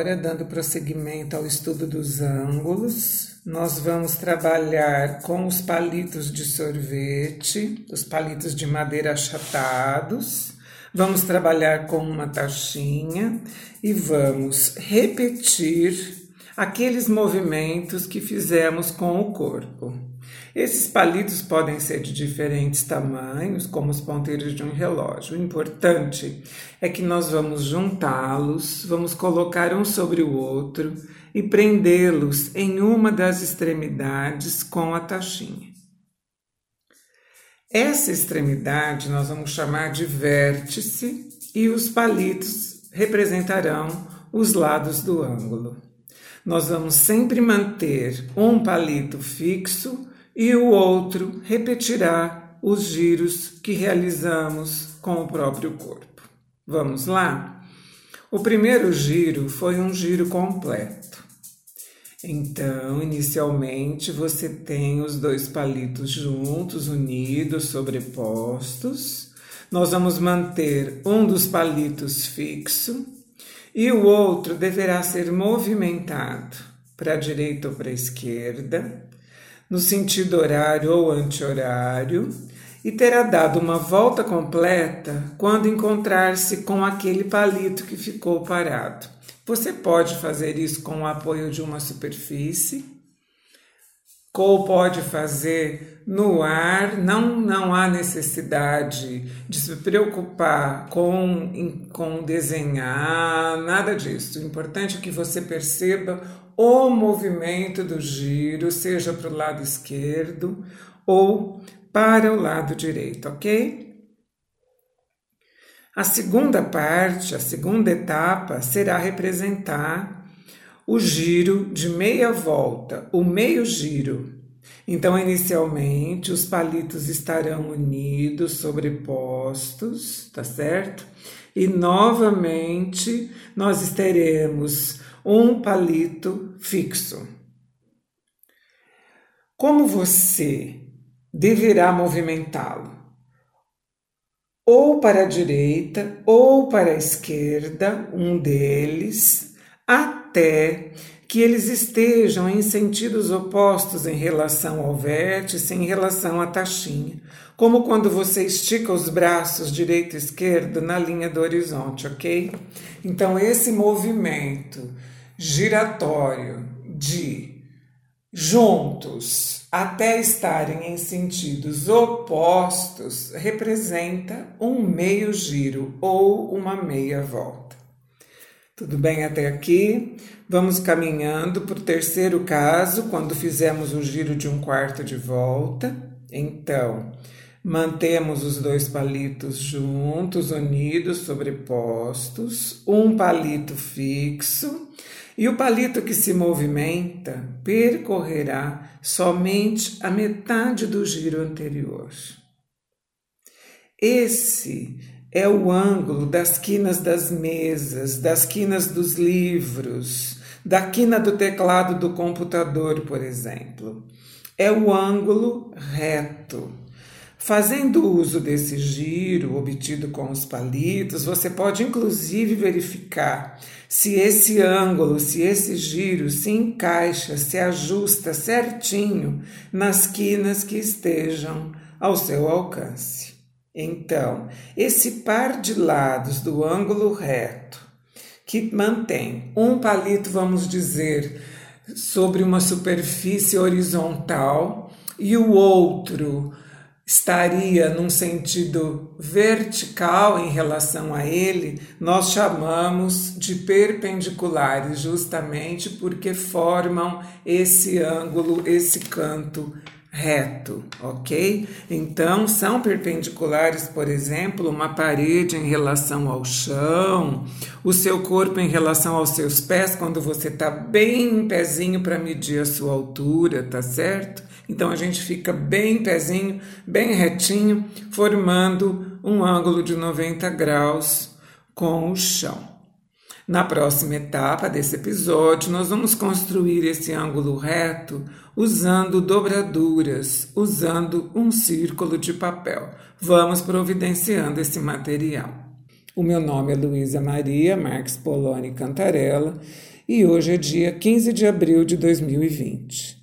agora, dando prosseguimento ao estudo dos ângulos, nós vamos trabalhar com os palitos de sorvete, os palitos de madeira achatados. Vamos trabalhar com uma taxinha e vamos repetir aqueles movimentos que fizemos com o corpo. Esses palitos podem ser de diferentes tamanhos, como os ponteiros de um relógio. O importante é que nós vamos juntá-los, vamos colocar um sobre o outro e prendê-los em uma das extremidades com a taxinha. Essa extremidade nós vamos chamar de vértice e os palitos representarão os lados do ângulo. Nós vamos sempre manter um palito fixo e o outro repetirá os giros que realizamos com o próprio corpo. Vamos lá? O primeiro giro foi um giro completo. Então, inicialmente, você tem os dois palitos juntos, unidos, sobrepostos. Nós vamos manter um dos palitos fixo e o outro deverá ser movimentado para a direita ou para a esquerda no sentido horário ou anti-horário e terá dado uma volta completa quando encontrar-se com aquele palito que ficou parado. Você pode fazer isso com o apoio de uma superfície, ou pode fazer no ar, não, não há necessidade de se preocupar com, com desenhar, nada disso. O importante é que você perceba o movimento do giro, seja para o lado esquerdo ou para o lado direito, ok? A segunda parte, a segunda etapa, será representar o giro de meia volta, o meio giro. Então, inicialmente, os palitos estarão unidos, sobrepostos, tá certo? E novamente nós teremos um palito fixo. Como você deverá movimentá-lo? Ou para a direita ou para a esquerda, um deles, até que eles estejam em sentidos opostos em relação ao vértice, em relação à taxinha, como quando você estica os braços direito e esquerdo na linha do horizonte, ok? Então, esse movimento giratório de juntos até estarem em sentidos opostos representa um meio giro ou uma meia volta. Tudo bem até aqui? Vamos caminhando para o terceiro caso, quando fizemos o giro de um quarto de volta. Então, mantemos os dois palitos juntos, unidos, sobrepostos, um palito fixo e o palito que se movimenta percorrerá somente a metade do giro anterior. Esse é o ângulo das quinas das mesas, das quinas dos livros, da quina do teclado do computador, por exemplo. É o ângulo reto. Fazendo uso desse giro obtido com os palitos, você pode inclusive verificar se esse ângulo, se esse giro se encaixa, se ajusta certinho nas quinas que estejam ao seu alcance. Então, esse par de lados do ângulo reto, que mantém um palito, vamos dizer, sobre uma superfície horizontal e o outro estaria num sentido vertical em relação a ele, nós chamamos de perpendiculares, justamente porque formam esse ângulo, esse canto reto, ok? Então, são perpendiculares, por exemplo, uma parede em relação ao chão, o seu corpo em relação aos seus pés, quando você está bem em pezinho para medir a sua altura, tá certo? Então a gente fica bem pezinho, bem retinho, formando um ângulo de 90 graus com o chão. Na próxima etapa desse episódio, nós vamos construir esse ângulo reto usando dobraduras, usando um círculo de papel. Vamos providenciando esse material. O meu nome é Luísa Maria Marques Poloni Cantarella e hoje é dia 15 de abril de 2020.